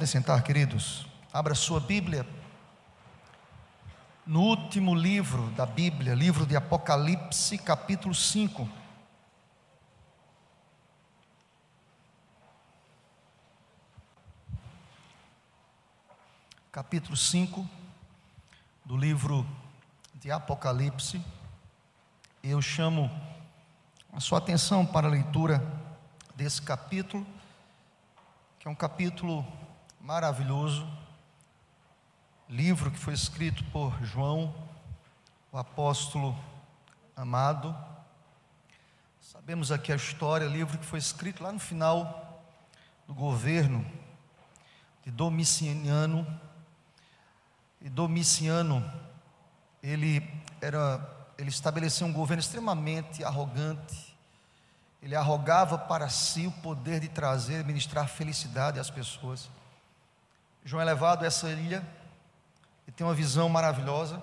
Podem sentar, queridos. Abra sua Bíblia. No último livro da Bíblia, livro de Apocalipse, capítulo 5. Capítulo 5 do livro de Apocalipse. Eu chamo a sua atenção para a leitura desse capítulo, que é um capítulo maravilhoso, livro que foi escrito por João, o apóstolo amado. Sabemos aqui a história, livro que foi escrito lá no final do governo de Domiciano. E Domiciano, ele era, ele estabeleceu um governo extremamente arrogante. Ele arrogava para si o poder de trazer ministrar felicidade às pessoas. João é levado a essa ilha e tem uma visão maravilhosa.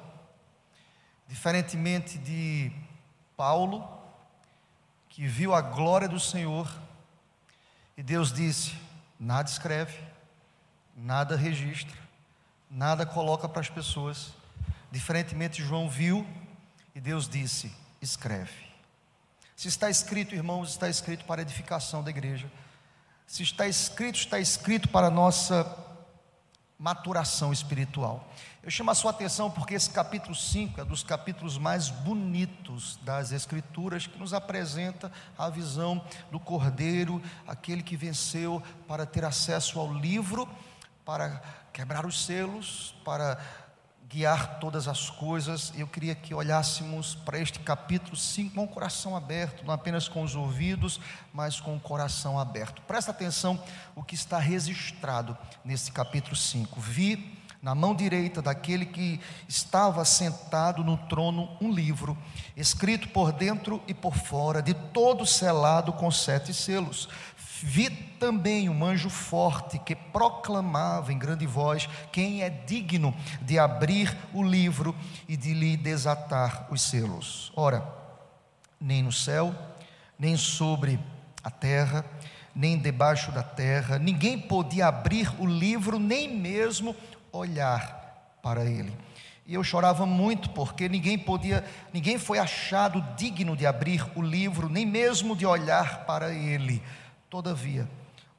Diferentemente de Paulo, que viu a glória do Senhor, e Deus disse: nada escreve, nada registra, nada coloca para as pessoas. Diferentemente, João viu e Deus disse: escreve. Se está escrito, irmãos, está escrito para edificação da igreja. Se está escrito, está escrito para a nossa maturação espiritual. Eu chamo a sua atenção porque esse capítulo 5 é dos capítulos mais bonitos das Escrituras, que nos apresenta a visão do Cordeiro, aquele que venceu para ter acesso ao livro, para quebrar os selos, para guiar todas as coisas. Eu queria que olhássemos para este capítulo 5 com o coração aberto, não apenas com os ouvidos, mas com o coração aberto. Presta atenção o que está registrado nesse capítulo 5. Vi na mão direita daquele que estava sentado no trono um livro, escrito por dentro e por fora, de todo selado com sete selos. Vi também um anjo forte que proclamava em grande voz: Quem é digno de abrir o livro e de lhe desatar os selos? Ora, nem no céu, nem sobre a terra, nem debaixo da terra, ninguém podia abrir o livro, nem mesmo olhar para ele. E eu chorava muito porque ninguém podia, ninguém foi achado digno de abrir o livro, nem mesmo de olhar para ele. Todavia,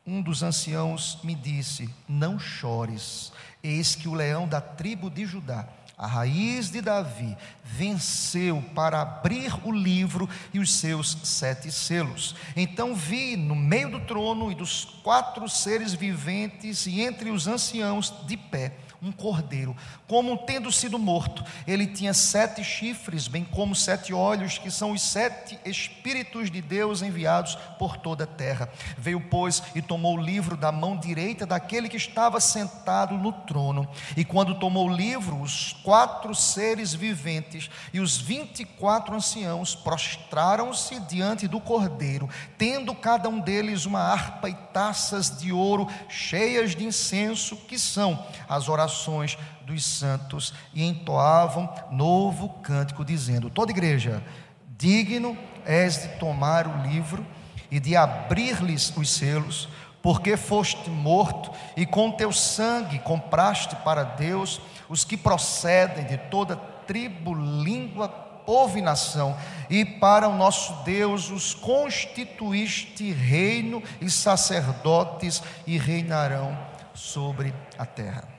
um dos anciãos me disse: Não chores, eis que o leão da tribo de Judá, a raiz de Davi, venceu para abrir o livro e os seus sete selos. Então vi no meio do trono e dos quatro seres viventes e entre os anciãos de pé um cordeiro, como tendo sido morto. Ele tinha sete chifres, bem como sete olhos, que são os sete Espíritos de Deus enviados por toda a terra. Veio, pois, e tomou o livro da mão direita daquele que estava sentado no trono. E quando tomou o livro, os quatro seres viventes e os vinte e quatro anciãos prostraram-se diante do cordeiro, tendo cada um deles uma harpa e taças de ouro cheias de incenso, que são as orações orações dos santos e entoavam novo cântico, dizendo: Toda igreja, digno és de tomar o livro e de abrir-lhes os selos, porque foste morto e com teu sangue compraste para Deus os que procedem de toda tribo, língua, povo e nação, e para o nosso Deus os constituíste reino e sacerdotes e reinarão sobre a terra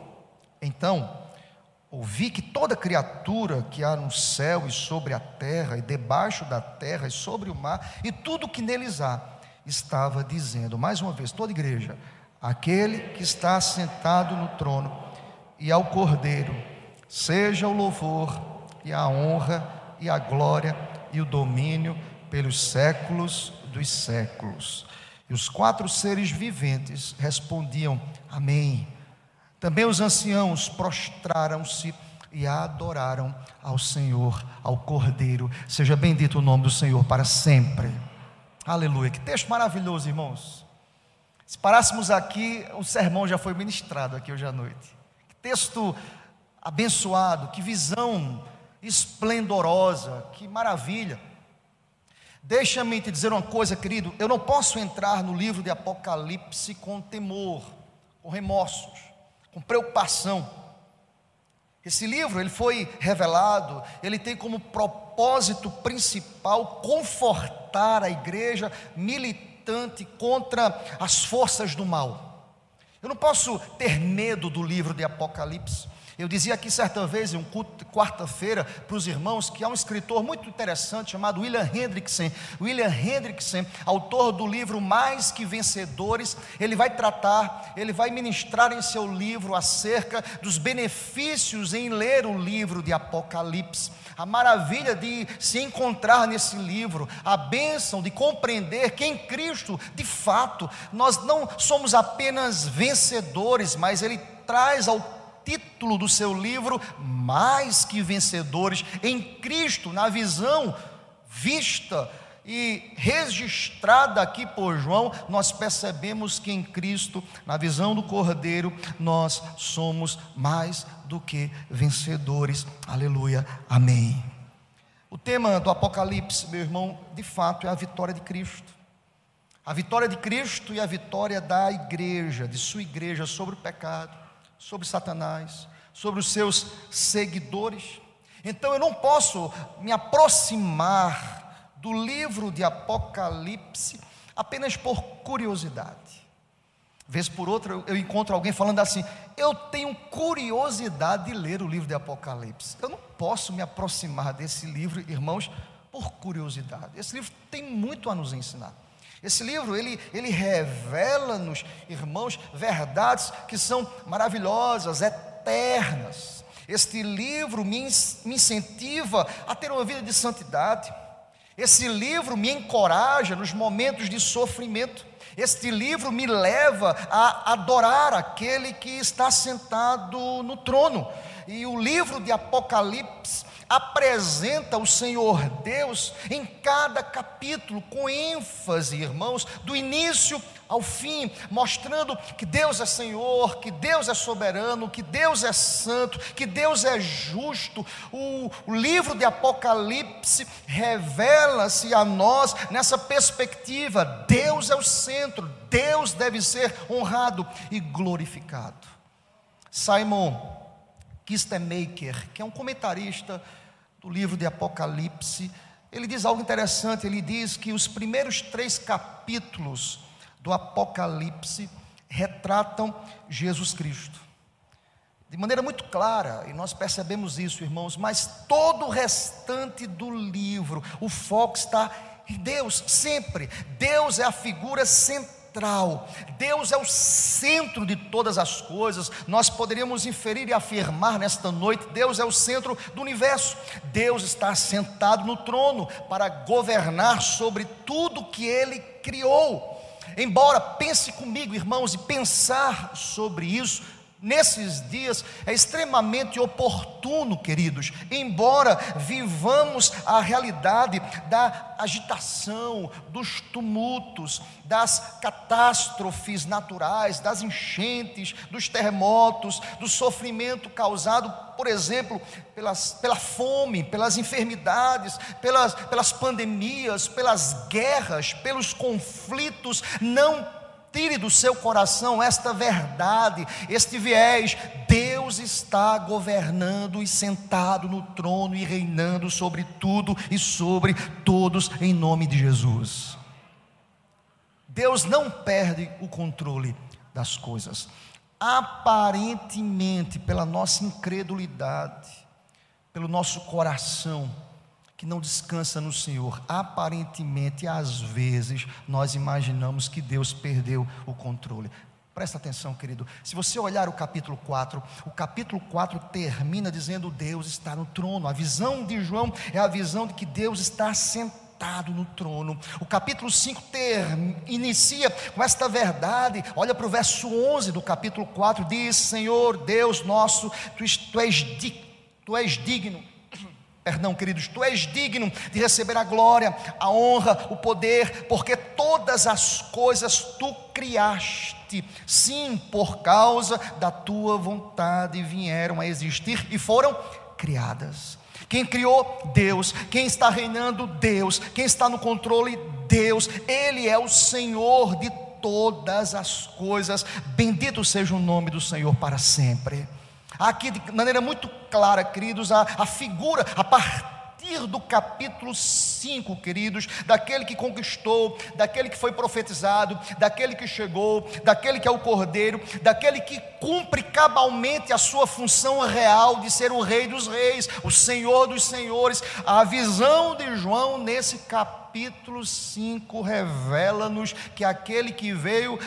Então, ouvi que toda criatura que há no céu e sobre a terra, e debaixo da terra e sobre o mar, e tudo que neles há, estava dizendo, mais uma vez, toda igreja, aquele que está sentado no trono e ao cordeiro, seja o louvor e a honra e a glória e o domínio pelos séculos dos séculos. E os quatro seres viventes respondiam: Amém. Também os anciãos prostraram-se e adoraram ao Senhor, ao Cordeiro. Seja bendito o nome do Senhor para sempre. Aleluia. Que texto maravilhoso, irmãos. Se parássemos aqui, o sermão já foi ministrado aqui hoje à noite. Que texto abençoado, que visão esplendorosa, que maravilha. Deixa-me te dizer uma coisa, querido, eu não posso entrar no livro de Apocalipse com temor, com remorsos, com preocupação. Esse livro, ele foi revelado, ele tem como propósito principal confortar a igreja militante contra as forças do mal. Eu não posso ter medo do livro de Apocalipse. Eu dizia aqui certa vez, em um culto de quarta-feira, para os irmãos, que há um escritor muito interessante chamado William Hendrickson. William Hendrickson, autor do livro Mais que Vencedores, ele vai tratar, ele vai ministrar em seu livro acerca dos benefícios em ler o livro de Apocalipse a maravilha de se encontrar nesse livro, a bênção de compreender que em Cristo, de fato, nós não somos apenas vencedores, mas Ele traz ao título do seu livro, Mais que Vencedores em Cristo, na visão vista e registrada aqui por João, nós percebemos que em Cristo, na visão do Cordeiro, nós somos mais do que vencedores. Aleluia. Amém. O tema do Apocalipse, meu irmão, de fato é a vitória de Cristo. A vitória de Cristo e a vitória da igreja, de sua igreja sobre o pecado sobre Satanás, sobre os seus seguidores. Então eu não posso me aproximar do livro de Apocalipse apenas por curiosidade. Vez por outra eu encontro alguém falando assim: eu tenho curiosidade de ler o livro de Apocalipse. Eu não posso me aproximar desse livro, irmãos, por curiosidade. Esse livro tem muito a nos ensinar. Esse livro, ele, ele revela-nos, irmãos, verdades que são maravilhosas, eternas. Este livro me, me incentiva a ter uma vida de santidade. Esse livro me encoraja nos momentos de sofrimento. Este livro me leva a adorar aquele que está sentado no trono. E o livro de Apocalipse apresenta o Senhor Deus em cada capítulo, com ênfase, irmãos, do início ao fim, mostrando que Deus é Senhor, que Deus é soberano, que Deus é santo, que Deus é justo. O, o livro de Apocalipse revela-se a nós nessa perspectiva: Deus é o centro, Deus deve ser honrado e glorificado. Simon Kistemaker, que é um comentarista do livro de Apocalipse, ele diz algo interessante. Ele diz que os primeiros três capítulos do Apocalipse retratam Jesus Cristo. De maneira muito clara, e nós percebemos isso, irmãos, mas todo o restante do livro, o foco está em Deus, sempre. Deus é a figura central central. Deus é o centro de todas as coisas. Nós poderíamos inferir e afirmar nesta noite: Deus é o centro do universo. Deus está sentado no trono para governar sobre tudo que ele criou. Embora pense comigo, irmãos, e pensar sobre isso nesses dias é extremamente oportuno, queridos, embora vivamos a realidade da agitação, dos tumultos, das catástrofes naturais, das enchentes, dos terremotos, do sofrimento causado, por exemplo, pelas, pela fome, pelas enfermidades, pelas, pelas pandemias, pelas guerras, pelos conflitos, não Tire do seu coração esta verdade, este viés. Deus está governando e sentado no trono e reinando sobre tudo e sobre todos, em nome de Jesus. Deus não perde o controle das coisas. Aparentemente, pela nossa incredulidade, pelo nosso coração, que não descansa no Senhor. Aparentemente, às vezes, nós imaginamos que Deus perdeu o controle. Presta atenção, querido. Se você olhar o capítulo 4, o capítulo 4 termina dizendo: Deus está no trono. A visão de João é a visão de que Deus está sentado no trono. O capítulo 5 ter, inicia com esta verdade. Olha para o verso 11 do capítulo 4: diz: Senhor Deus nosso, tu, és, tu és digno Perdão, queridos, tu és digno de receber a glória, a honra, o poder, porque todas as coisas tu criaste, sim, por causa da tua vontade vieram a existir e foram criadas. Quem criou? Deus. Quem está reinando? Deus. Quem está no controle? Deus. Ele é o Senhor de todas as coisas. Bendito seja o nome do Senhor para sempre aqui de maneira muito clara, queridos, a, a figura, a partir do capítulo 5, queridos, daquele que conquistou, daquele que foi profetizado, daquele que chegou, daquele que é o cordeiro, daquele que cumpre cabalmente a sua função real de ser o rei dos reis, o senhor dos senhores. A visão de João nesse capítulo 5 revela-nos que aquele que veio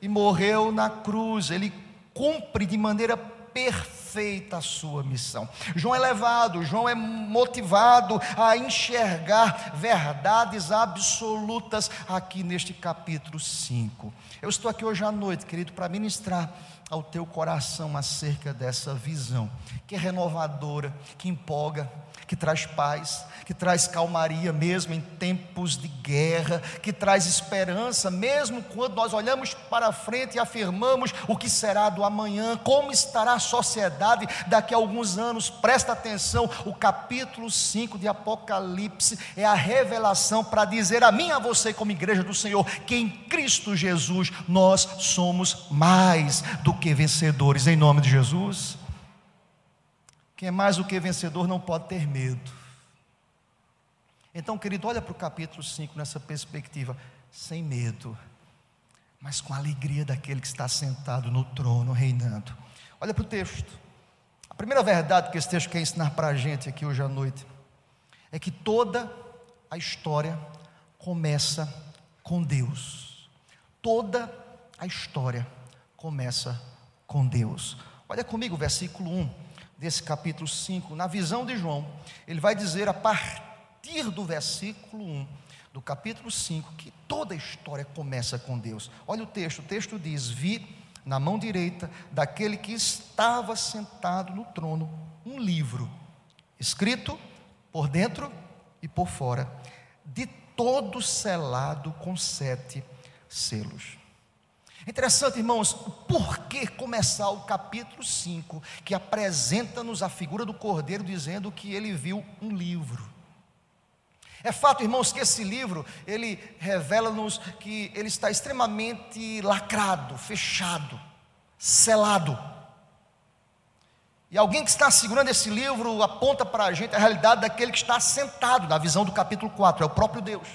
e morreu na cruz, ele cumpre de maneira perfeita a sua missão. João é levado, João é motivado a enxergar verdades absolutas aqui neste capítulo 5. Eu estou aqui hoje à noite, querido, para ministrar ao teu coração acerca dessa visão, que é renovadora, que empolga, que traz paz, que traz calmaria mesmo em tempos de guerra, que traz esperança mesmo quando nós olhamos para frente e afirmamos o que será do amanhã, como estará a sociedade daqui a alguns anos. Presta atenção, o capítulo 5 de Apocalipse é a revelação para dizer a mim e a você como igreja do Senhor que em Cristo Jesus nós somos mais do que vencedores em nome de Jesus. Quem é mais do que vencedor não pode ter medo. Então, querido, olha para o capítulo 5 nessa perspectiva, sem medo, mas com a alegria daquele que está sentado no trono, reinando. Olha para o texto. A primeira verdade que esse texto quer ensinar para a gente aqui hoje à noite é que toda a história começa com Deus. Toda a história começa com Deus. Olha comigo o versículo 1 desse capítulo 5, na visão de João, ele vai dizer a partir do versículo 1 do capítulo 5 que toda a história começa com Deus. Olha o texto, o texto diz: Vi na mão direita daquele que estava sentado no trono um livro, escrito por dentro e por fora, de todo selado com sete selos. Interessante, irmãos, por que começar o capítulo 5, que apresenta-nos a figura do cordeiro, dizendo que ele viu um livro? É fato, irmãos, que esse livro, ele revela-nos que ele está extremamente lacrado, fechado, selado. E alguém que está segurando esse livro aponta para a gente a realidade daquele que está sentado, na visão do capítulo 4, é o próprio Deus.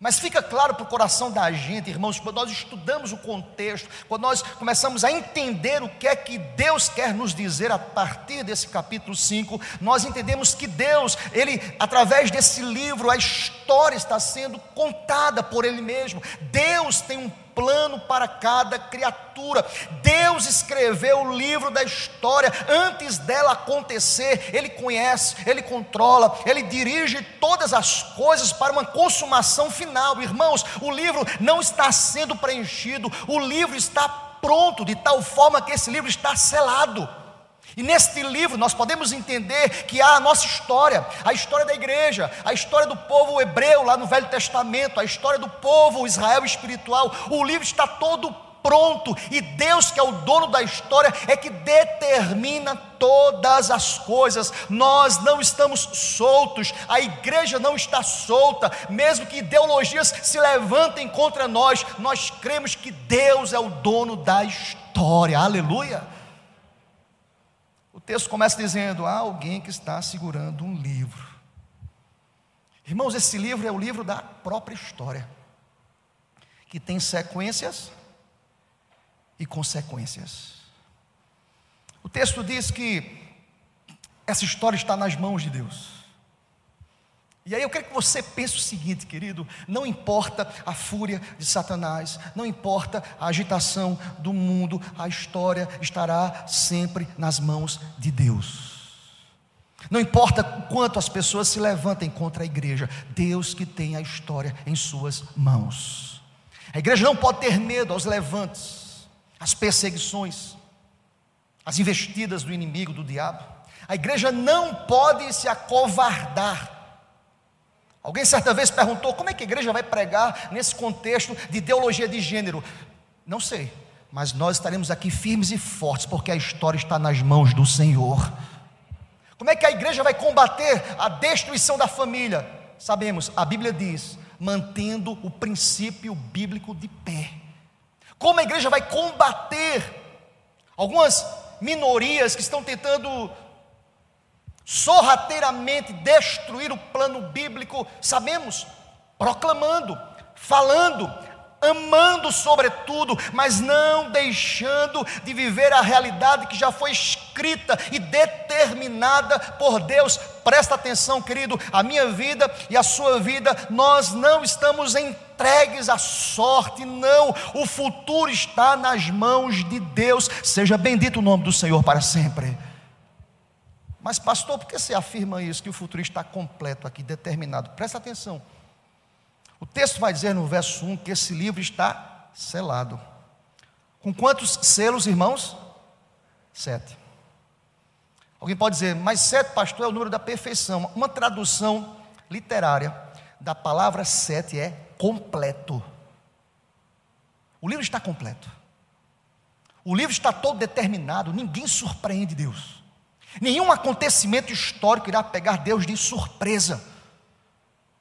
Mas fica claro para o coração da gente, irmãos, quando nós estudamos o contexto, quando nós começamos a entender o que é que Deus quer nos dizer a partir desse capítulo 5, nós entendemos que Deus, Ele, através desse livro, a história está sendo contada por Ele mesmo. Deus tem um plano para cada criatura. Deus escreveu o livro da história antes dela acontecer. Ele conhece, ele controla, ele dirige todas as coisas para uma consumação final. Irmãos, o livro não está sendo preenchido, o livro está pronto, de tal forma que esse livro está selado. E neste livro nós podemos entender que há a nossa história, a história da igreja, a história do povo hebreu lá no Velho Testamento, a história do povo Israel espiritual. O livro está todo pronto e Deus, que é o dono da história, é que determina todas as coisas. Nós não estamos soltos, a igreja não está solta, mesmo que ideologias se levantem contra nós, nós cremos que Deus é o dono da história. Aleluia. Texto começa dizendo: há alguém que está segurando um livro. Irmãos, esse livro é o livro da própria história, que tem sequências e consequências. O texto diz que essa história está nas mãos de Deus. E aí eu quero que você pense o seguinte, querido: não importa a fúria de Satanás, não importa a agitação do mundo, a história estará sempre nas mãos de Deus. Não importa quanto as pessoas se levantem contra a igreja, Deus que tem a história em suas mãos. A igreja não pode ter medo aos levantes, às perseguições, às investidas do inimigo, do diabo. A igreja não pode se acovardar. Alguém certa vez perguntou como é que a igreja vai pregar nesse contexto de ideologia de gênero. Não sei, mas nós estaremos aqui firmes e fortes, porque a história está nas mãos do Senhor. Como é que a igreja vai combater a destruição da família? Sabemos, a Bíblia diz, mantendo o princípio bíblico de pé. Como a igreja vai combater algumas minorias que estão tentando sorrateiramente destruir o plano bíblico? Sabemos, proclamando, falando, amando sobretudo, mas não deixando de viver a realidade que já foi escrita e determinada por Deus. Presta atenção, querido, a minha vida e a sua vida, nós não estamos entregues à sorte, não. O futuro está nas mãos de Deus. Seja bendito o nome do Senhor para sempre. Mas, pastor, por que você afirma isso? Que o futuro está completo aqui, determinado. Presta atenção. O texto vai dizer no verso 1 que esse livro está selado. Com quantos selos, irmãos? Sete. Alguém pode dizer, mas sete, pastor, é o número da perfeição. Uma tradução literária da palavra sete é completo. O livro está completo. O livro está todo determinado, ninguém surpreende Deus. Nenhum acontecimento histórico irá pegar Deus de surpresa.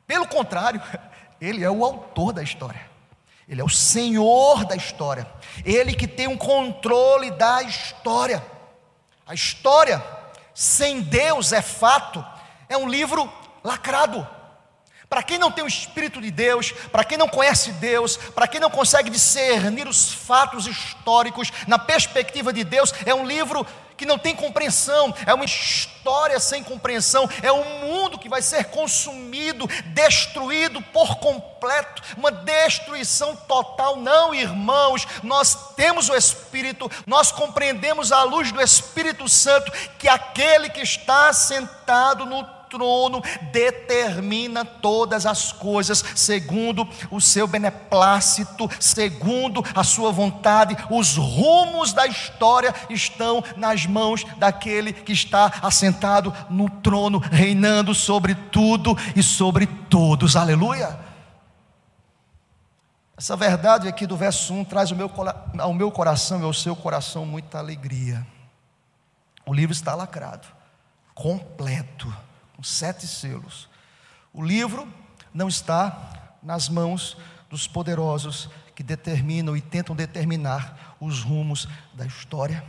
Pelo contrário, Ele é o autor da história. Ele é o Senhor da história. Ele que tem um controle da história. A história sem Deus é fato, é um livro lacrado. Para quem não tem o Espírito de Deus, para quem não conhece Deus, para quem não consegue discernir os fatos históricos na perspectiva de Deus, é um livro que não tem compreensão, é uma história sem compreensão, é um mundo que vai ser consumido, destruído por completo, uma destruição total. Não, irmãos, nós temos o Espírito, nós compreendemos à luz do Espírito Santo que aquele que está sentado no trono determina todas as coisas segundo o seu beneplácito, segundo a sua vontade. Os rumos da história estão nas mãos daquele que está assentado no trono, reinando sobre tudo e sobre todos. Aleluia. Essa verdade aqui do verso 1 traz ao meu, coração e ao seu coração muita alegria. O livro está lacrado, completo com sete selos. O livro não está nas mãos dos poderosos que determinam e tentam determinar os rumos da história.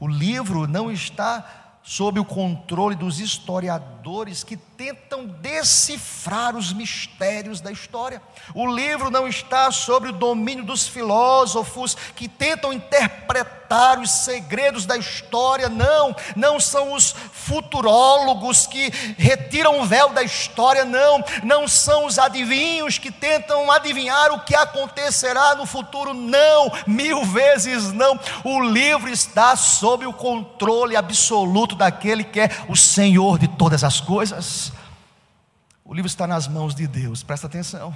O livro não está sob o controle dos historiadores que tentam decifrar os mistérios da história. O livro não está sob o domínio dos filósofos que tentam interpretar os segredos da história, não, não são os futurólogos que retiram o véu da história, não, não são os adivinhos que tentam adivinhar o que acontecerá no futuro, não, mil vezes não. O livro está sob o controle absoluto daquele que é o Senhor de todas as coisas. O livro está nas mãos de Deus, presta atenção.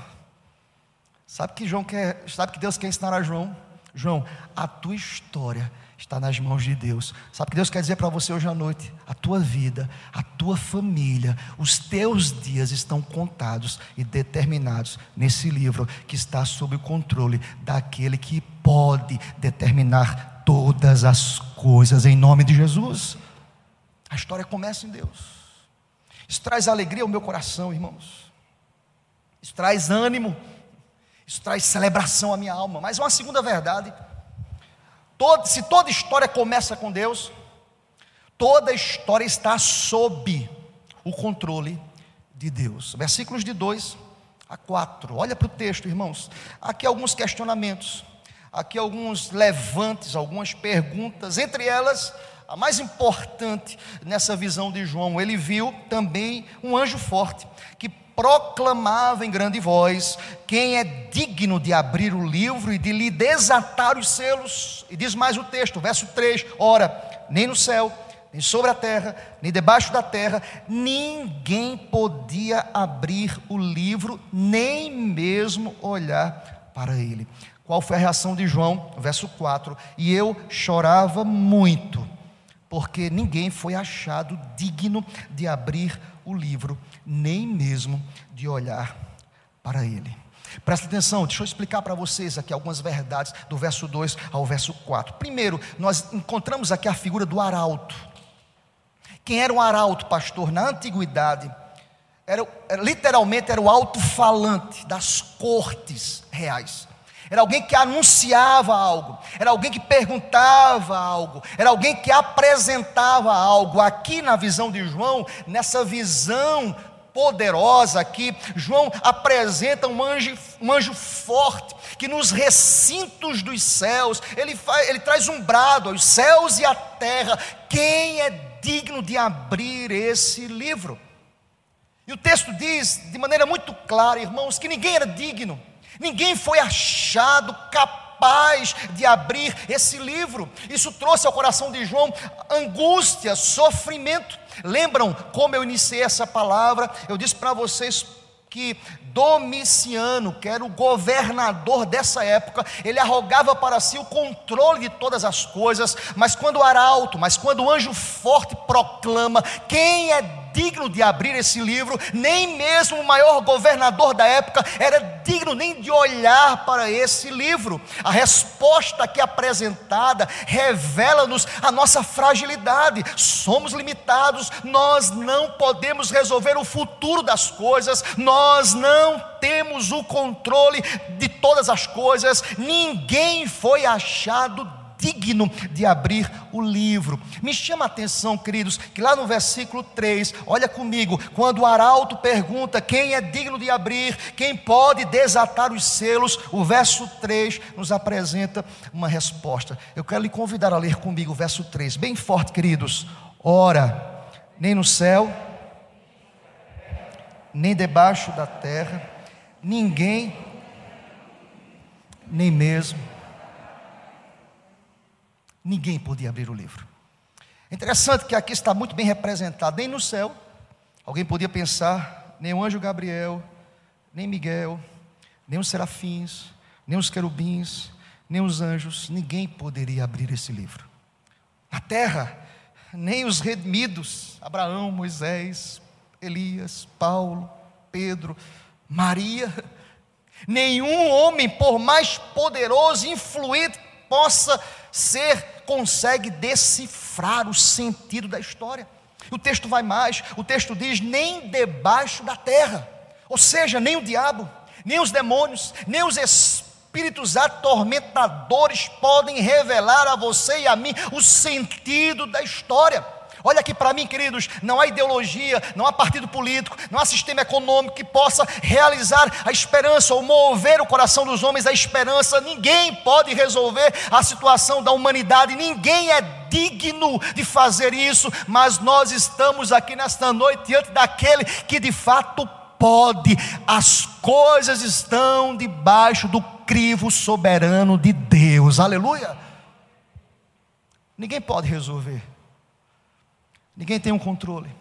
Sabe que João quer, sabe que Deus quer ensinar a João? João, a tua história está nas mãos de Deus. Sabe o que Deus quer dizer para você hoje à noite? A tua vida, a tua família, os teus dias estão contados e determinados nesse livro que está sob o controle daquele que pode determinar todas as coisas em nome de Jesus. A história começa em Deus. Isso traz alegria ao meu coração, irmãos. Isso traz ânimo. Isso traz celebração à minha alma. Mas uma segunda verdade: todo, se toda história começa com Deus, toda história está sob o controle de Deus. Versículos de 2 a 4. Olha para o texto, irmãos. Aqui alguns questionamentos, aqui alguns levantes, algumas perguntas, entre elas a mais importante nessa visão de João, ele viu também um anjo forte que proclamava em grande voz: Quem é digno de abrir o livro e de lhe desatar os selos? E diz mais o texto, verso 3: Ora, nem no céu, nem sobre a terra, nem debaixo da terra, ninguém podia abrir o livro, nem mesmo olhar para ele. Qual foi a reação de João? Verso 4: E eu chorava muito, porque ninguém foi achado digno de abrir o livro, nem mesmo de olhar para ele. Presta atenção, deixa eu explicar para vocês aqui algumas verdades do verso 2 ao verso 4. Primeiro, nós encontramos aqui a figura do arauto. Quem era um arauto, pastor, na antiguidade? Era literalmente era o alto-falante das cortes reais. Era alguém que anunciava algo, era alguém que perguntava algo, era alguém que apresentava algo. Aqui na visão de João, nessa visão poderosa aqui, João apresenta um anjo, um anjo forte, que nos recintos dos céus, ele, faz, ele traz um brado aos céus e à terra: quem é digno de abrir esse livro? E o texto diz de maneira muito clara, irmãos, que ninguém era digno, ninguém foi achado capaz de abrir esse livro. Isso trouxe ao coração de João angústia, sofrimento. Lembram como eu iniciei essa palavra? Eu disse para vocês que Domiciano, que era o governador dessa época, ele arrogava para si o controle de todas as coisas, mas quando o arauto, mas quando o anjo forte proclama quem é digno de abrir esse livro, nem mesmo o maior governador da época era digno nem de olhar para esse livro. A resposta aqui apresentada revela-nos a nossa fragilidade. Somos limitados, nós não podemos resolver o futuro das coisas, nós não temos o controle de todas as coisas, ninguém foi achado digno de abrir o livro. Me chama a atenção, queridos, que lá no versículo 3, olha comigo, quando o arauto pergunta quem é digno de abrir, quem pode desatar os selos, o verso 3 nos apresenta uma resposta. Eu quero lhe convidar a ler comigo o verso 3, bem forte, queridos. Ora, nem no céu, nem debaixo da terra, ninguém, nem mesmo Ninguém podia abrir o livro. É interessante que aqui está muito bem representado, nem no céu, alguém podia pensar, nem o anjo Gabriel, nem Miguel, nem os serafins, nem os querubins, nem os anjos, ninguém poderia abrir esse livro. Na terra, nem os redimidos, Abraão, Moisés, Elias, Paulo, Pedro, Maria, nenhum homem, por mais poderoso e influente possa ser, consegue decifrar o sentido da história. O texto vai mais, o texto diz: nem debaixo da terra, ou seja, nem o diabo, nem os demônios, nem os espíritos atormentadores podem revelar a você e a mim o sentido da história. Olha aqui para mim, queridos, não há ideologia, não há partido político, não há sistema econômico que possa realizar a esperança ou mover o coração dos homens à esperança. Ninguém pode resolver a situação da humanidade, ninguém é digno de fazer isso, mas nós estamos aqui nesta noite diante daquele que de fato pode. As coisas estão debaixo do crivo soberano de Deus. Aleluia. Ninguém pode resolver. Ninguém tem um controle.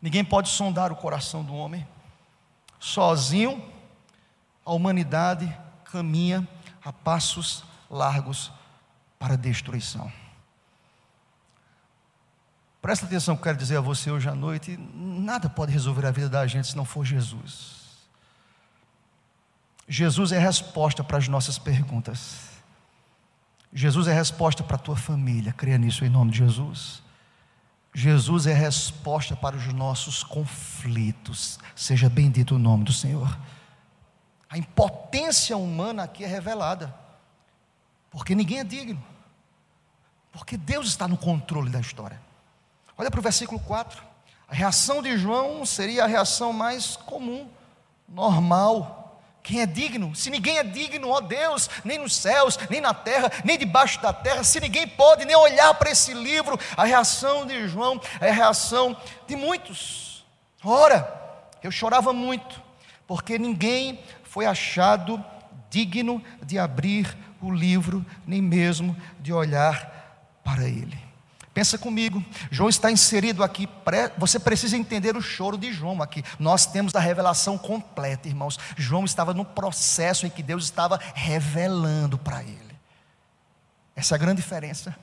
Ninguém pode sondar o coração do homem. Sozinho, a humanidade caminha a passos largos para a destruição. Presta atenção eu quero dizer a você hoje à noite: nada pode resolver a vida da gente se não for Jesus. Jesus é a resposta para as nossas perguntas. Jesus é a resposta para a tua família. Creia nisso em nome de Jesus. Jesus é resposta para os nossos conflitos. Seja bendito o nome do Senhor. A impotência humana aqui é revelada, porque ninguém é digno, porque Deus está no controle da história. Olha para o versículo 4. A reação de João seria a reação mais comum, normal. Quem é digno? Se ninguém é digno, ó Deus, nem nos céus, nem na terra, nem debaixo da terra, se ninguém pode nem olhar para esse livro, a reação de João é a reação de muitos. Ora, eu chorava muito, porque ninguém foi achado digno de abrir o livro, nem mesmo de olhar para ele. Pensa comigo, João está inserido aqui. Você precisa entender o choro de João aqui. Nós temos a revelação completa, irmãos. João estava no processo em que Deus estava revelando para ele. Essa é a grande diferença.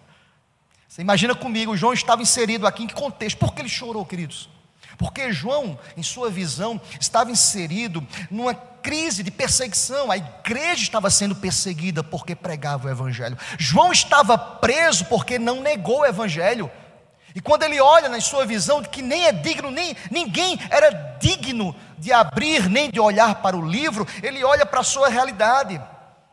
Você imagina comigo, João estava inserido aqui em que contexto? Por que ele chorou, queridos? Porque João, em sua visão, estava inserido numa crise de perseguição. A igreja estava sendo perseguida porque pregava o evangelho. João estava preso porque não negou o evangelho. E quando ele olha na sua visão que nem é digno, nem ninguém era digno de abrir nem de olhar para o livro, ele olha para a sua realidade.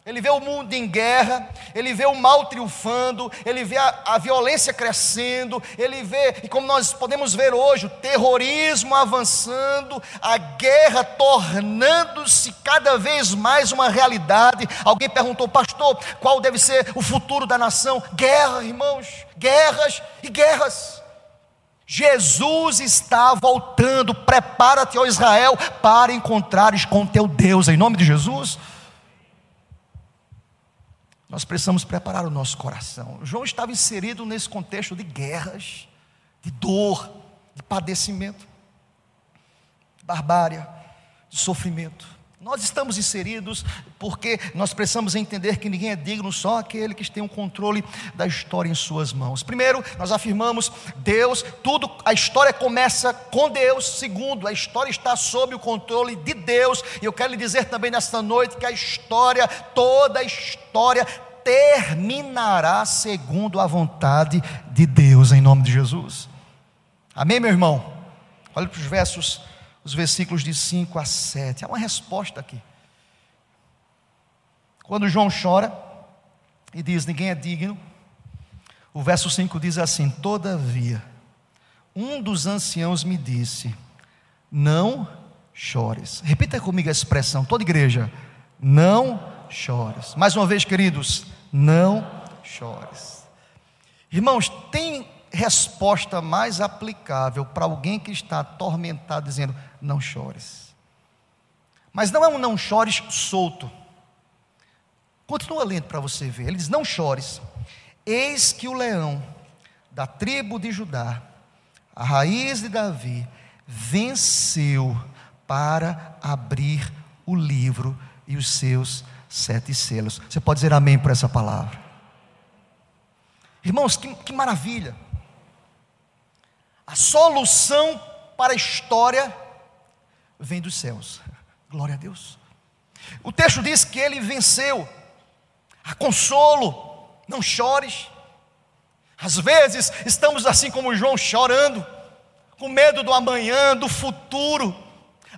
Ele vê o mundo em guerra, ele vê o mal triunfando, ele vê a, a, violência crescendo, ele vê, e como nós podemos ver hoje, o terrorismo avançando, a guerra tornando-se cada vez mais uma realidade. Alguém perguntou, pastor, qual deve ser o futuro da nação? Guerra, irmãos, guerras e guerras. Jesus está voltando, prepara-te, ó Israel, para encontrares com teu Deus, em nome de Jesus. Nós precisamos preparar o nosso coração. João estava inserido nesse contexto de guerras, de dor, de padecimento, de barbárie, de sofrimento. Nós estamos inseridos porque nós precisamos entender que ninguém é digno, só aquele que tem o um controle da história em suas mãos. Primeiro, nós afirmamos Deus, tudo, a história começa com Deus. Segundo, a história está sob o controle de Deus. E eu quero lhe dizer também nesta noite que a história, toda a história terminará segundo a vontade de Deus, em nome de Jesus. Amém, meu irmão? Olha para os versos, os versículos de 5 a 7. Há uma resposta aqui. Quando João chora e diz: Ninguém é digno, o verso 5 diz assim: Todavia, um dos anciãos me disse: Não chores. Repita comigo a expressão, toda igreja: Não chores. Mais uma vez, queridos, não chores. Irmãos, tem resposta mais aplicável para alguém que está atormentado, dizendo: não chores. Mas não é um não chores solto. Continua lendo para você ver. Ele diz: Não chores. Eis que o leão da tribo de Judá, a raiz de Davi, venceu para abrir o livro e os seus sete selos. Você pode dizer amém por essa palavra. Irmãos, que, que maravilha. A solução para a história vem dos céus. Glória a Deus. O texto diz que ele venceu. A consolo, não chores. Às vezes estamos assim como João chorando, com medo do amanhã, do futuro.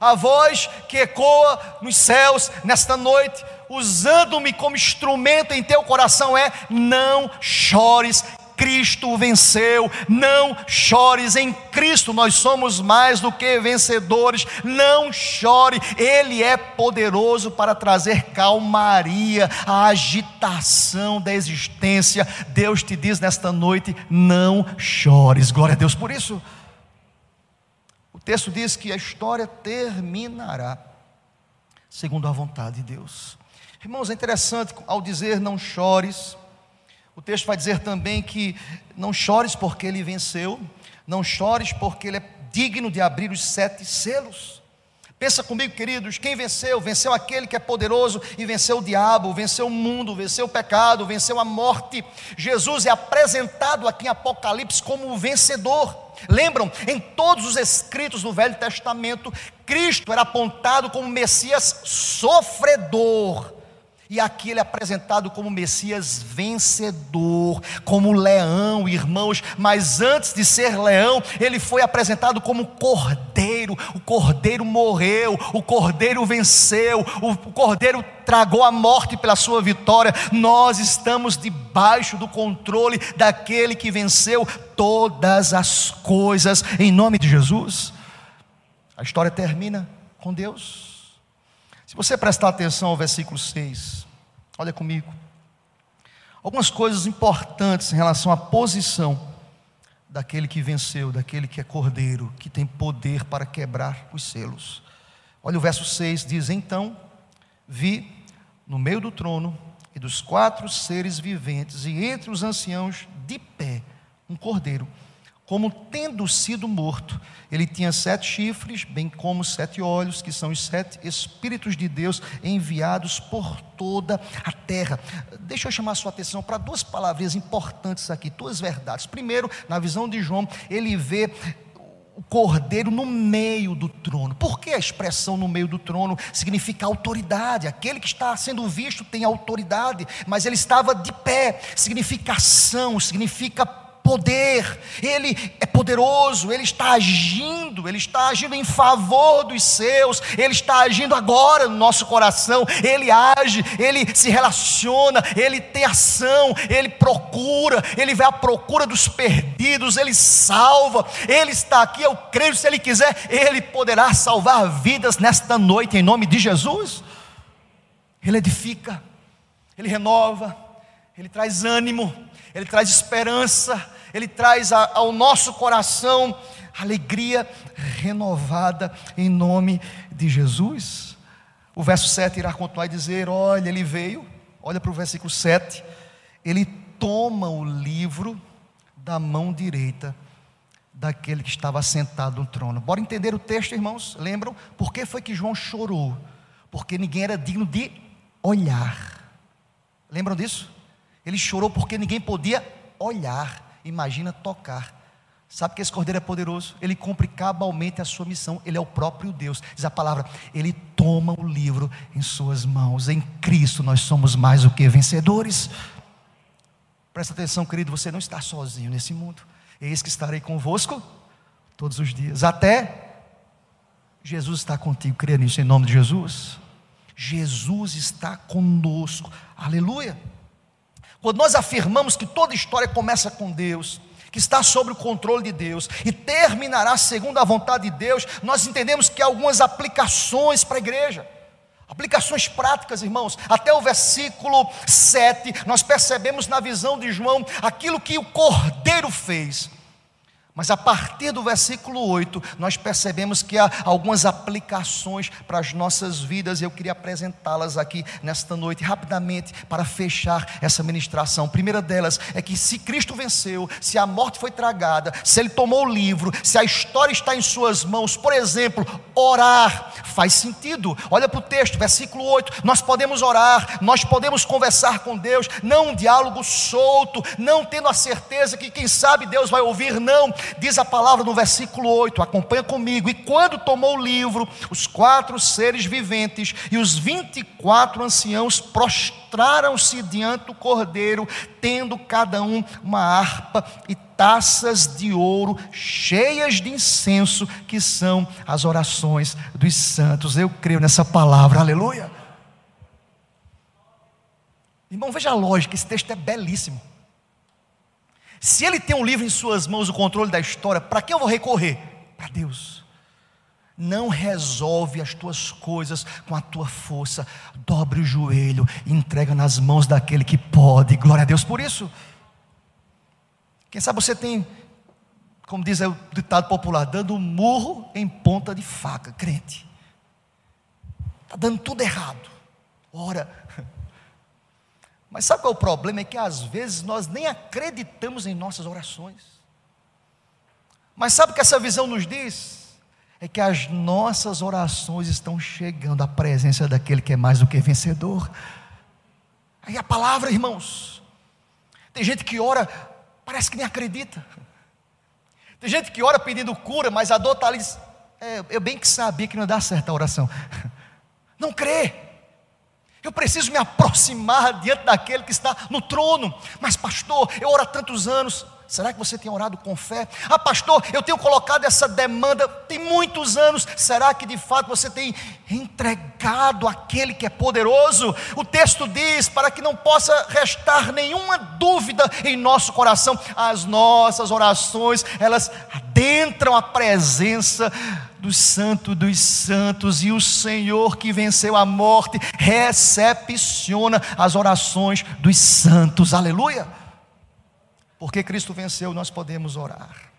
A voz que ecoa nos céus nesta noite usando-me como instrumento em teu coração é: não chores, Cristo venceu. Não chores, em Cristo nós somos mais do que vencedores. Não chore, Ele é poderoso para trazer calmaria à agitação da existência. Deus te diz nesta noite: não chores. Glória a Deus por isso. O texto diz que a história terminará segundo a vontade de Deus. Irmãos, é interessante ao dizer não chores, o texto vai dizer também que não chores porque ele venceu, não chores porque ele é digno de abrir os sete selos. Pensa comigo, queridos, quem venceu? Venceu aquele que é poderoso e venceu o diabo, venceu o mundo, venceu o pecado, venceu a morte. Jesus é apresentado aqui em Apocalipse como o vencedor. Lembram? Em todos os escritos do Velho Testamento, Cristo era apontado como Messias sofredor e aqui ele é apresentado como Messias vencedor, como leão, irmãos. Mas antes de ser leão, ele foi apresentado como cordeiro. O cordeiro morreu, o cordeiro venceu, o cordeiro tragou a morte pela sua vitória. Nós estamos debaixo do controle daquele que venceu todas as coisas, em nome de Jesus. A história termina com Deus. Se você prestar atenção ao versículo 6, olha comigo. Algumas coisas importantes em relação à posição daquele que venceu, daquele que é cordeiro, que tem poder para quebrar os selos. Olha o verso 6: diz: Então vi no meio do trono e dos quatro seres viventes e entre os anciãos de pé um cordeiro, como tendo sido morto. Ele tinha sete chifres, bem como sete olhos, que são os sete Espíritos de Deus enviados por toda a terra. Deixa eu chamar a sua atenção para duas palavras importantes aqui, duas verdades. Primeiro, na visão de João, ele vê o cordeiro no meio do trono. Por que a expressão no meio do trono significa autoridade? Aquele que está sendo visto tem autoridade, mas ele estava de pé, significa ação, significa poder, Ele é poderoso, Ele está agindo, Ele está agindo em favor dos seus, Ele está agindo agora no nosso coração, Ele age, Ele se relaciona, Ele tem ação, Ele procura, Ele vai à procura dos perdidos, Ele salva, Ele está aqui, eu creio, se Ele quiser, Ele poderá salvar vidas nesta noite, em nome de Jesus. Ele edifica, Ele renova, Ele traz ânimo, Ele traz esperança, ele traz ao nosso coração alegria renovada em nome de Jesus. O verso 7 irá continuar a dizer: Olha, ele veio, olha para o versículo 7, ele toma o livro da mão direita daquele que estava sentado no trono. Bora entender o texto, irmãos? Lembram? Por que foi que João chorou? Porque ninguém era digno de olhar. Lembram disso? Ele chorou porque ninguém podia olhar imagina tocar. Sabe que esse cordeiro é poderoso? Ele cumpre cabalmente a sua missão. Ele é o próprio Deus. Diz a palavra, ele toma o livro em suas mãos. Em Cristo nós somos mais do que vencedores. Presta atenção, querido, você não está sozinho nesse mundo. Eis que estarei convosco todos os dias. Até Jesus está contigo. Creia nisso em nome de Jesus. Jesus está conosco. Aleluia. Quando nós afirmamos que toda história começa com Deus, que está sob o controle de Deus e terminará segundo a vontade de Deus, nós entendemos que há algumas aplicações para a igreja. Aplicações práticas, irmãos, até o versículo 7, nós percebemos na visão de João aquilo que o Cordeiro fez. Mas a partir do versículo 8, nós percebemos que há algumas aplicações para as nossas vidas, e eu queria apresentá-las aqui nesta noite, rapidamente, para fechar essa ministração. A primeira delas é que se Cristo venceu, se a morte foi tragada, se Ele tomou o livro, se a história está em Suas mãos, por exemplo, orar faz sentido. Olha para o texto, versículo 8: nós podemos orar, nós podemos conversar com Deus, não um diálogo solto, não tendo a certeza que quem sabe Deus vai ouvir, não diz a palavra no versículo 8, acompanha comigo. E quando tomou o livro, os quatro seres viventes e os vinte e quatro anciãos prostraram-se diante do cordeiro, tendo cada um uma harpa e taças de ouro cheias de incenso, que são as orações dos santos. Eu creio nessa palavra, aleluia. Irmão, veja a lógica, esse texto é belíssimo. Se ele tem um livro em suas mãos, o controle da história, para quem eu vou recorrer? Para Deus. Não resolve as tuas coisas com a tua força. Dobre o joelho e entrega nas mãos daquele que pode. Glória a Deus por isso. Quem sabe você tem, como diz o ditado popular, dando um murro em ponta de faca, crente. Está dando tudo errado. Ora, mas sabe qual é o problema? É que às vezes nós nem acreditamos em nossas orações. Mas sabe o que essa visão nos diz? É que as nossas orações estão chegando à presença daquele que é mais do que vencedor. Aí a palavra, irmãos. Tem gente que ora, parece que nem acredita. Tem gente que ora pedindo cura, mas a dor está ali. É, eu bem que sabia que não ia dar certo a oração. Não crê. Eu preciso me aproximar diante daquele que está no trono. Mas, pastor, eu oro há tantos anos. Será que você tem orado com fé? Ah, pastor, eu tenho colocado essa demanda tem muitos anos. Será que de fato você tem entregado aquele que é poderoso? O texto diz: para que não possa restar nenhuma dúvida em nosso coração, as nossas orações, elas adentram a presença do Santo dos Santos, e o Senhor que venceu a morte recepciona as orações dos santos, aleluia. Porque Cristo venceu, nós podemos orar.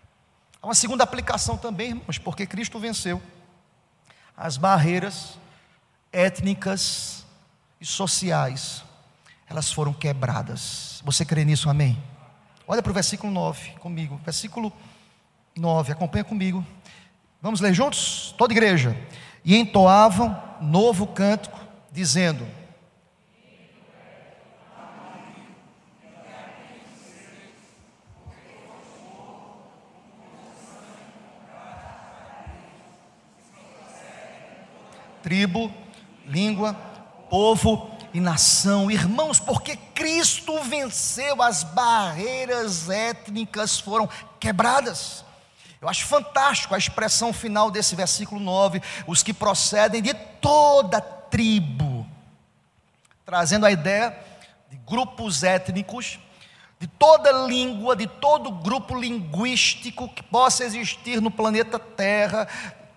Há uma segunda aplicação também, irmãos, porque Cristo venceu as barreiras étnicas e sociais, elas foram quebradas. Você crê nisso, amém? Olha para o versículo 9 comigo. Versículo 9, acompanha comigo. Vamos ler juntos? Toda igreja. E entoavam novo cântico, dizendo: tribo, língua, povo e nação. Irmãos, porque Cristo venceu, as barreiras étnicas foram quebradas. Eu acho fantástico a expressão final desse versículo 9: os que procedem de toda tribo, trazendo a ideia de grupos étnicos, de toda língua, de todo grupo linguístico que possa existir no planeta Terra,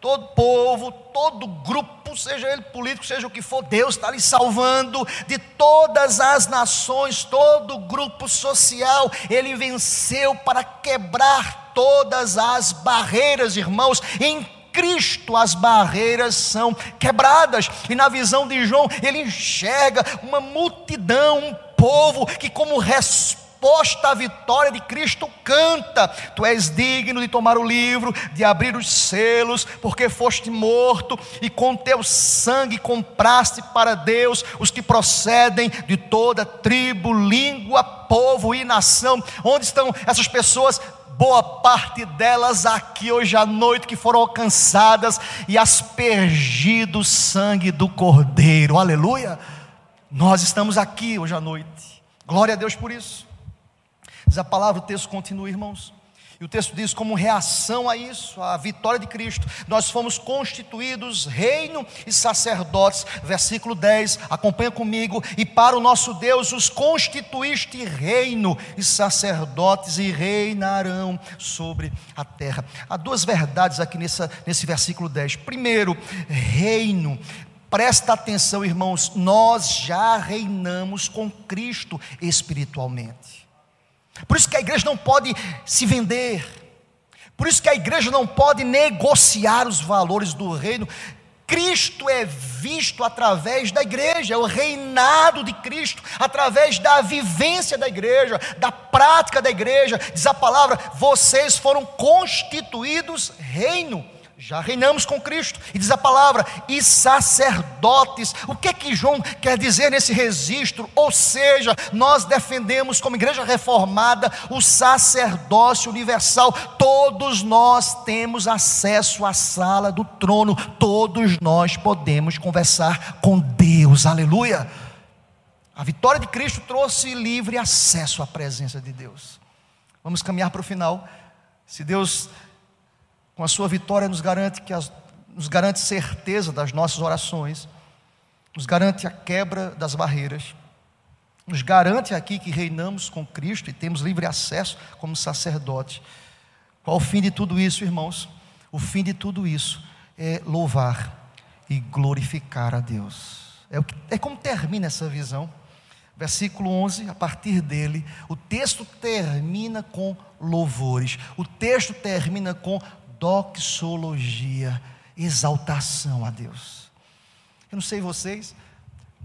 todo povo, todo grupo, seja ele político, seja o que for, Deus está lhe salvando de todas as nações, todo grupo social, ele venceu para quebrar todas as barreiras, irmãos, em Cristo as barreiras são quebradas, e na visão de João, ele enxerga uma multidão, um povo que, como resposta, resposta à vitória de Cristo canta: Tu és digno de tomar o livro, de abrir os selos, porque foste morto e com teu sangue compraste para Deus os que procedem de toda tribo, língua, povo e nação. Onde estão essas pessoas? boa parte delas aqui hoje à noite que foram alcançadas e aspergido o sangue do Cordeiro, aleluia. Nós estamos aqui hoje à noite, glória a Deus por isso. Diz a palavra, o texto continua, irmãos. E o texto diz: como reação a isso, a vitória de Cristo, nós fomos constituídos reino e sacerdotes. Versículo 10, acompanha comigo. E para o nosso Deus os constituíste reino e sacerdotes e reinarão sobre a terra. Há duas verdades aqui nessa, nesse versículo 10. Primeiro, reino. Presta atenção, irmãos, nós já reinamos com Cristo espiritualmente. Por isso que a igreja não pode se vender. Por isso que a igreja não pode negociar os valores do reino. Cristo é visto através da igreja, é o reinado de Cristo, através da vivência da igreja, da prática da igreja. Diz a palavra: vocês foram constituídos reino já reinamos com Cristo, e diz a palavra, e sacerdotes. O que é que João quer dizer nesse registro? Ou seja, nós defendemos como igreja reformada o sacerdócio universal. Todos nós temos acesso à sala do trono, todos nós podemos conversar com Deus. Aleluia. A vitória de Cristo trouxe livre acesso à presença de Deus. Vamos caminhar para o final. Se Deus com a sua vitória nos garante que as, nos garante certeza das nossas orações, nos garante a quebra das barreiras, nos garante aqui que reinamos com Cristo e temos livre acesso como sacerdote. Qual o fim de tudo isso, irmãos? O fim de tudo isso é louvar e glorificar a Deus. É, que, é como termina essa visão. Versículo 11, a partir dele, o texto termina com louvores. O texto termina com doxologia, exaltação a Deus. Eu não sei vocês,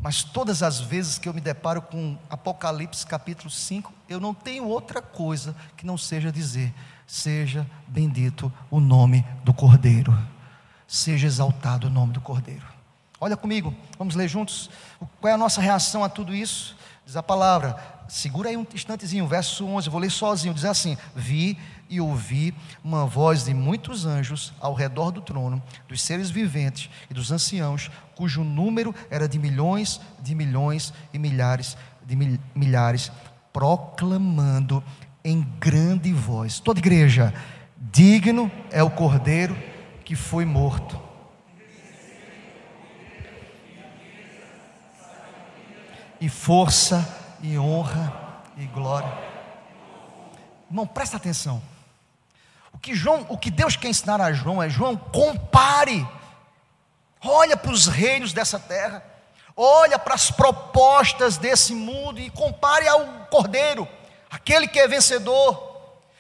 mas todas as vezes que eu me deparo com Apocalipse capítulo 5, eu não tenho outra coisa que não seja dizer: seja bendito o nome do Cordeiro, seja exaltado o nome do Cordeiro. Olha comigo, vamos ler juntos. Qual é a nossa reação a tudo isso? Diz a palavra, segura aí um instantezinho, verso 11, vou ler sozinho, diz assim: Vi e ouvi uma voz de muitos anjos ao redor do trono, dos seres viventes e dos anciãos, cujo número era de milhões, de milhões e milhares de milhares, proclamando em grande voz: toda igreja, digno é o cordeiro que foi morto. E força e honra e glória. Irmão, presta atenção. Que, João, o que Deus quer ensinar a João é: João, compare, olha para os reinos dessa terra, olha para as propostas desse mundo e compare ao Cordeiro, aquele que é vencedor.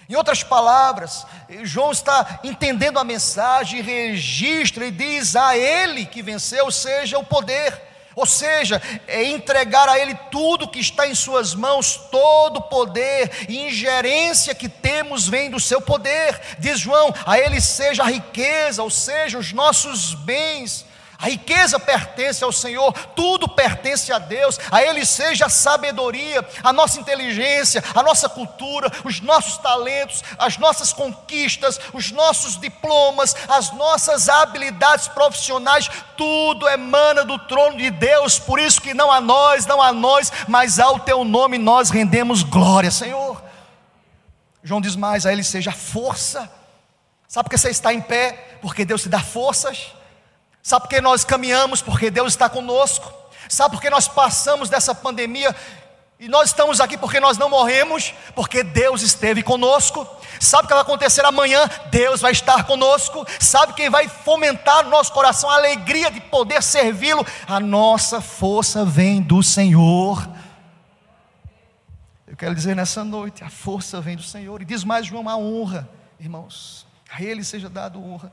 Em outras palavras, João está entendendo a mensagem, registra e diz a ele que venceu, seja o poder, Ou seja, é entregar a Ele tudo que está em Suas mãos, todo o poder e ingerência que temos vem do Seu poder. Diz João: a Ele seja a riqueza, ou seja, os nossos bens a riqueza pertence ao Senhor, tudo pertence a Deus, a Ele seja a sabedoria, a nossa inteligência, a nossa cultura, os nossos talentos, as nossas conquistas, os nossos diplomas, as nossas habilidades profissionais, tudo emana do trono de Deus, por isso que não a nós, não a nós, mas ao Teu nome nós rendemos glória, Senhor. João diz mais: a Ele seja a força, sabe por que você está em pé? Porque Deus te dá forças. Sabe por que nós caminhamos? Porque Deus está conosco. Sabe por que nós passamos dessa pandemia e nós estamos aqui porque nós não morremos? Porque Deus esteve conosco. Sabe o que vai acontecer amanhã? Deus vai estar conosco. Sabe quem vai fomentar no nosso coração a alegria de poder servi-lo? A nossa força vem do Senhor. Eu quero dizer nessa noite: a força vem do Senhor. E diz mais João: a honra, irmãos. A Ele seja dado honra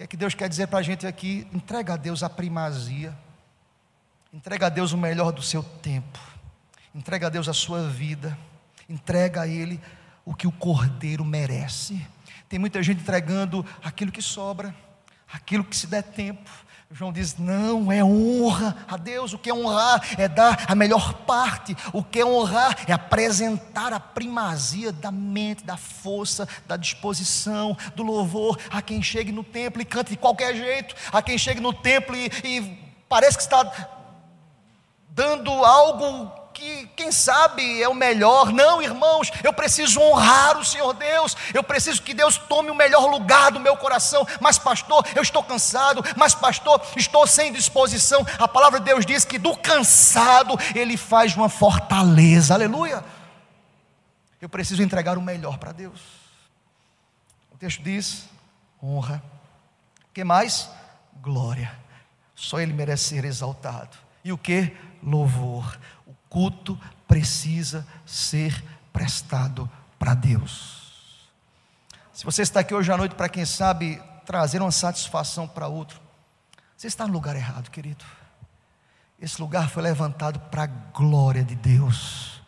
que é que Deus quer dizer para a gente aqui? Entrega a Deus a primazia, entrega a Deus o melhor do seu tempo, entrega a Deus a sua vida, entrega a Ele o que o cordeiro merece. Tem muita gente entregando aquilo que sobra, aquilo que se der tempo, João diz: não, é honra a Deus. O que é honrar é dar a melhor parte. O que é honrar é apresentar a primazia da mente, da força, da disposição, do louvor a quem chegue no templo e cante de qualquer jeito, a quem chegue no templo e, e parece que está dando algo que, quem sabe, é o melhor. Não, irmãos, eu preciso honrar o Senhor Deus, eu preciso que Deus tome o melhor lugar do meu coração. Mas, pastor, eu estou cansado, mas, pastor, estou sem disposição. A palavra de Deus diz que do cansado Ele faz uma fortaleza, aleluia. Eu preciso entregar o melhor para Deus. O texto diz: honra. O que mais? Glória. Só Ele merece ser exaltado. E o que? Louvor culto precisa ser prestado para Deus. Se você está aqui hoje à noite, para quem sabe trazer uma satisfação para outro, você está no lugar errado, querido. Esse lugar foi levantado para a glória de Deus.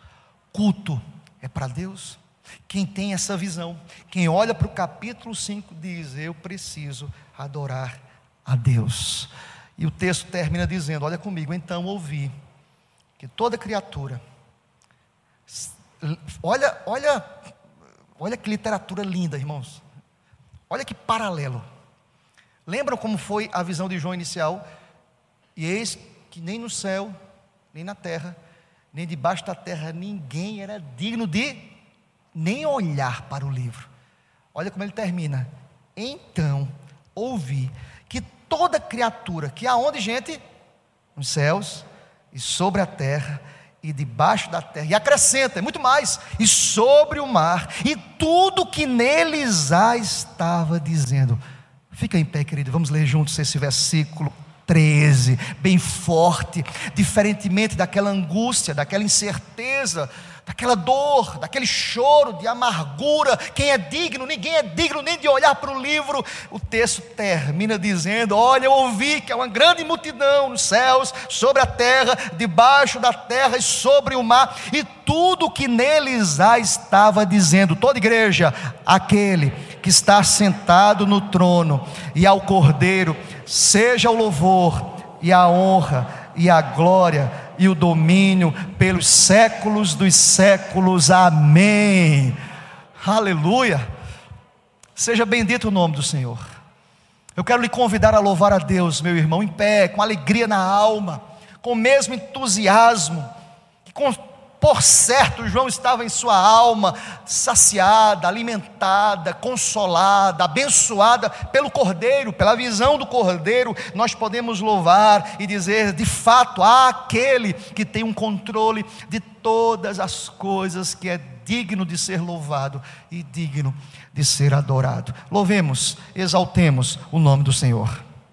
Culto é para Deus. Quem tem essa visão, quem olha para o capítulo 5, diz: Eu preciso adorar a Deus. E o texto termina dizendo: Olha comigo, então ouvi que toda criatura, olha, olha, olha que literatura linda, irmãos. Olha que paralelo. Lembram como foi a visão de João inicial? E eis que nem no céu, nem na terra, nem debaixo da terra, ninguém era digno de nem olhar para o livro. Olha como ele termina. Então ouvi que toda criatura, que aonde, gente? Nos céus, e sobre a terra e debaixo da terra, e acrescenta, é muito mais, e sobre o mar, e tudo que neles há estava dizendo. Fica em pé, querido, vamos ler juntos esse versículo 13, bem forte, diferentemente daquela angústia, daquela incerteza daquela dor, daquele choro de amargura. Quem é digno? Ninguém é digno nem de olhar para o livro. O texto termina dizendo: Olha, eu ouvi que é uma grande multidão nos céus, sobre a terra, debaixo da terra e sobre o mar, e tudo que neles há estava dizendo, toda igreja, aquele que está sentado no trono e ao cordeiro, seja o louvor e a honra e a glória e o domínio pelos séculos dos séculos. Amém. Aleluia. Seja bendito o nome do Senhor. Eu quero lhe convidar a louvar a Deus, meu irmão, em pé, com alegria na alma, com o mesmo entusiasmo, por certo, João estava em sua alma saciada, alimentada, consolada, abençoada pelo Cordeiro, pela visão do Cordeiro. Nós podemos louvar e dizer: de fato, há aquele que tem um controle de todas as coisas, que é digno de ser louvado e digno de ser adorado. Louvemos, exaltemos o nome do Senhor.